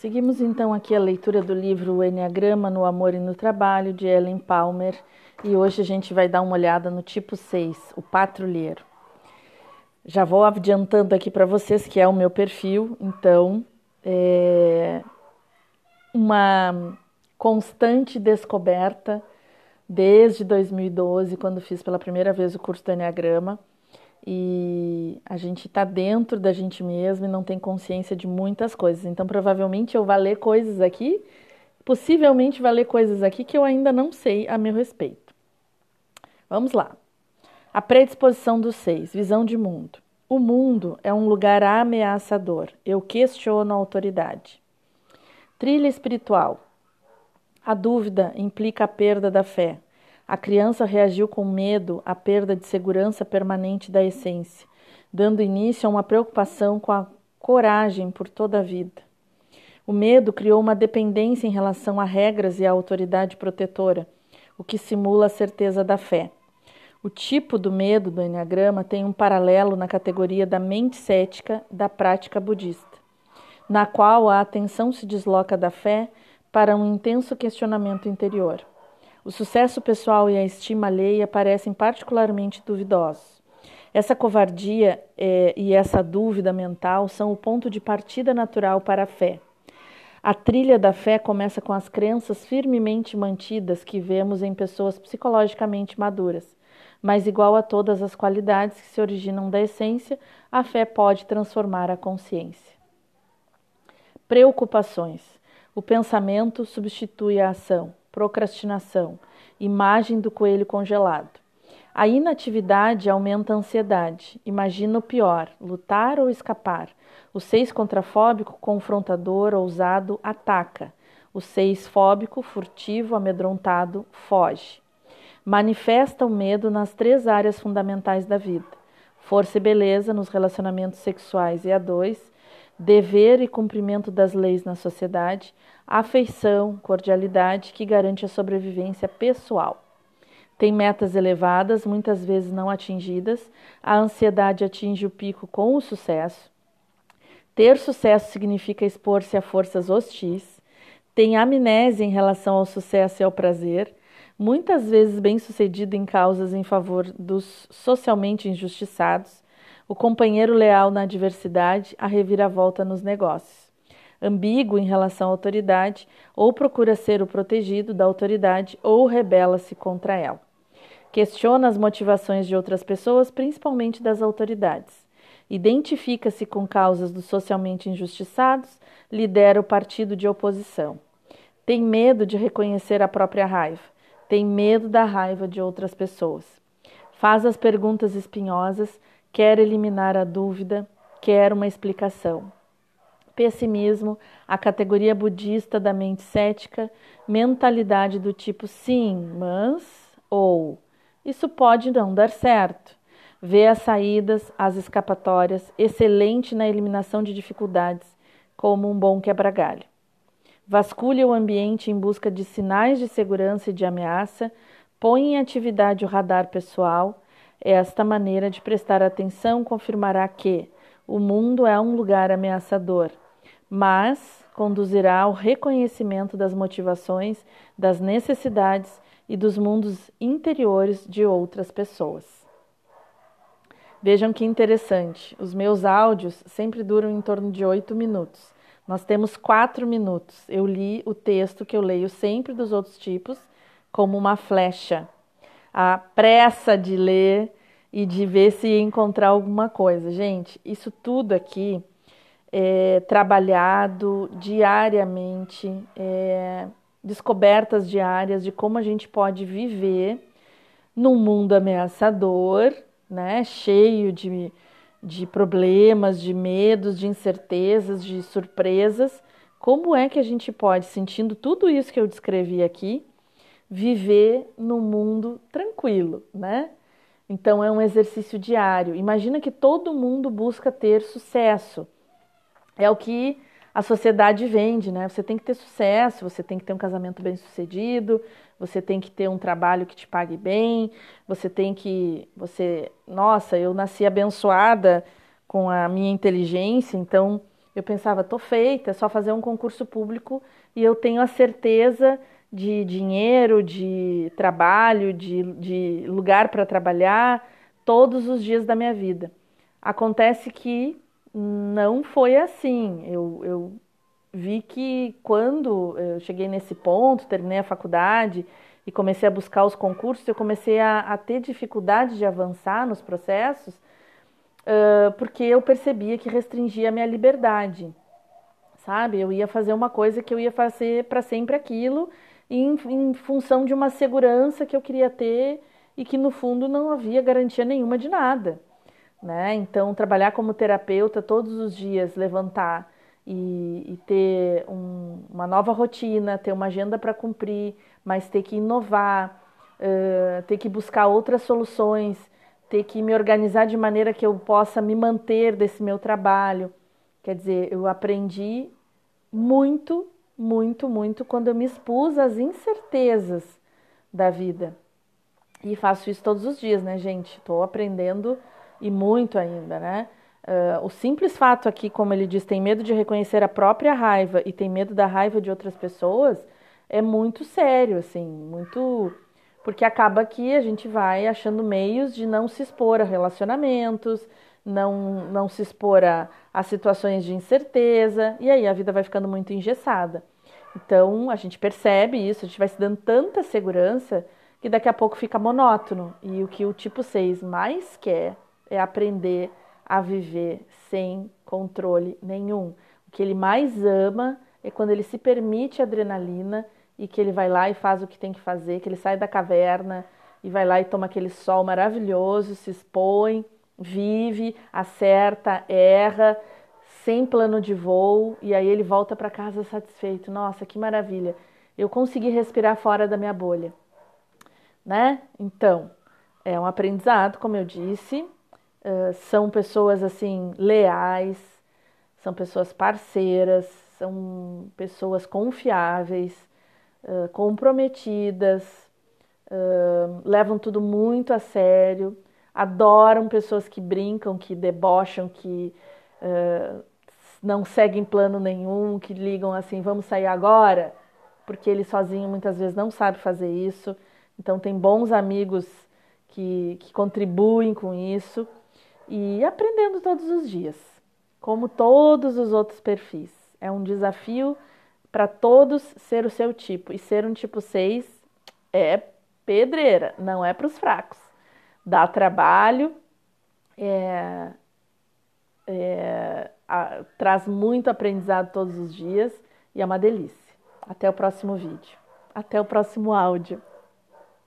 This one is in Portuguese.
Seguimos então aqui a leitura do livro O Enneagrama no Amor e no Trabalho, de Ellen Palmer, e hoje a gente vai dar uma olhada no tipo 6, o patrulheiro. Já vou adiantando aqui para vocês que é o meu perfil, então é uma constante descoberta desde 2012, quando fiz pela primeira vez o curso do Enneagrama e a gente está dentro da gente mesmo e não tem consciência de muitas coisas. Então, provavelmente eu vou ler coisas aqui, possivelmente vai ler coisas aqui que eu ainda não sei a meu respeito. Vamos lá. A predisposição dos seis, visão de mundo. O mundo é um lugar ameaçador. Eu questiono a autoridade. Trilha espiritual. A dúvida implica a perda da fé. A criança reagiu com medo à perda de segurança permanente da essência, dando início a uma preocupação com a coragem por toda a vida. O medo criou uma dependência em relação a regras e à autoridade protetora, o que simula a certeza da fé. O tipo do medo do Enneagrama tem um paralelo na categoria da mente cética da prática budista, na qual a atenção se desloca da fé para um intenso questionamento interior. O sucesso pessoal e a estima alheia parecem particularmente duvidosos. Essa covardia é, e essa dúvida mental são o ponto de partida natural para a fé. A trilha da fé começa com as crenças firmemente mantidas que vemos em pessoas psicologicamente maduras. Mas, igual a todas as qualidades que se originam da essência, a fé pode transformar a consciência. Preocupações. O pensamento substitui a ação procrastinação, imagem do coelho congelado. A inatividade aumenta a ansiedade. Imagina o pior: lutar ou escapar. O seis contrafóbico, confrontador, ousado, ataca. O seis fóbico, furtivo, amedrontado, foge. Manifesta o medo nas três áreas fundamentais da vida: força e beleza nos relacionamentos sexuais e a dois, dever e cumprimento das leis na sociedade, afeição, cordialidade que garante a sobrevivência pessoal. Tem metas elevadas, muitas vezes não atingidas, a ansiedade atinge o pico com o sucesso. Ter sucesso significa expor-se a forças hostis. Tem amnésia em relação ao sucesso e ao prazer, muitas vezes bem-sucedido em causas em favor dos socialmente injustiçados, o companheiro leal na adversidade, a reviravolta nos negócios ambíguo em relação à autoridade, ou procura ser o protegido da autoridade ou rebela-se contra ela. Questiona as motivações de outras pessoas, principalmente das autoridades. Identifica-se com causas dos socialmente injustiçados, lidera o partido de oposição. Tem medo de reconhecer a própria raiva, tem medo da raiva de outras pessoas. Faz as perguntas espinhosas, quer eliminar a dúvida, quer uma explicação pessimismo, a categoria budista da mente cética, mentalidade do tipo sim, mas ou isso pode não dar certo. Vê as saídas, as escapatórias, excelente na eliminação de dificuldades, como um bom quebra-galho. Vasculha o ambiente em busca de sinais de segurança e de ameaça, põe em atividade o radar pessoal. Esta maneira de prestar atenção confirmará que o mundo é um lugar ameaçador, mas conduzirá ao reconhecimento das motivações, das necessidades e dos mundos interiores de outras pessoas. Vejam que interessante, os meus áudios sempre duram em torno de oito minutos. Nós temos quatro minutos. Eu li o texto que eu leio sempre dos outros tipos como uma flecha. A pressa de ler e de ver se encontrar alguma coisa. Gente, isso tudo aqui é, trabalhado diariamente, é, descobertas diárias de como a gente pode viver num mundo ameaçador, né, cheio de, de problemas, de medos, de incertezas, de surpresas. Como é que a gente pode, sentindo tudo isso que eu descrevi aqui, viver num mundo tranquilo, né? Então é um exercício diário. Imagina que todo mundo busca ter sucesso é o que a sociedade vende, né? Você tem que ter sucesso, você tem que ter um casamento bem sucedido, você tem que ter um trabalho que te pague bem, você tem que. Você. Nossa, eu nasci abençoada com a minha inteligência, então Eu pensava, tô feita, é só fazer um concurso público e eu tenho a certeza de dinheiro, de trabalho, de, de lugar para trabalhar todos os dias da minha vida. Acontece que não foi assim. Eu, eu vi que quando eu cheguei nesse ponto, terminei a faculdade e comecei a buscar os concursos, eu comecei a, a ter dificuldade de avançar nos processos, uh, porque eu percebia que restringia a minha liberdade, sabe? Eu ia fazer uma coisa que eu ia fazer para sempre aquilo, em, em função de uma segurança que eu queria ter e que no fundo não havia garantia nenhuma de nada. Né? Então, trabalhar como terapeuta todos os dias, levantar e, e ter um, uma nova rotina, ter uma agenda para cumprir, mas ter que inovar, uh, ter que buscar outras soluções, ter que me organizar de maneira que eu possa me manter desse meu trabalho. Quer dizer, eu aprendi muito, muito, muito quando eu me expus às incertezas da vida. E faço isso todos os dias, né, gente? Estou aprendendo e muito ainda, né? Uh, o simples fato aqui, como ele diz, tem medo de reconhecer a própria raiva e tem medo da raiva de outras pessoas, é muito sério, assim, muito. Porque acaba que a gente vai achando meios de não se expor a relacionamentos, não, não se expor a, a situações de incerteza, e aí a vida vai ficando muito engessada. Então a gente percebe isso, a gente vai se dando tanta segurança que daqui a pouco fica monótono. E o que o tipo 6 mais quer é aprender a viver sem controle nenhum. O que ele mais ama é quando ele se permite adrenalina e que ele vai lá e faz o que tem que fazer, que ele sai da caverna e vai lá e toma aquele sol maravilhoso, se expõe, vive, acerta, erra, sem plano de voo e aí ele volta para casa satisfeito. Nossa, que maravilha! Eu consegui respirar fora da minha bolha, né? Então, é um aprendizado, como eu disse. Uh, são pessoas assim leais, são pessoas parceiras, são pessoas confiáveis comprometidas, uh, levam tudo muito a sério, adoram pessoas que brincam, que debocham, que uh, não seguem plano nenhum, que ligam assim, vamos sair agora, porque ele sozinho muitas vezes não sabe fazer isso. Então tem bons amigos que, que contribuem com isso e aprendendo todos os dias, como todos os outros perfis. É um desafio para todos ser o seu tipo. E ser um tipo 6 é pedreira, não é para os fracos. Dá trabalho, é, é, a, traz muito aprendizado todos os dias e é uma delícia. Até o próximo vídeo. Até o próximo áudio.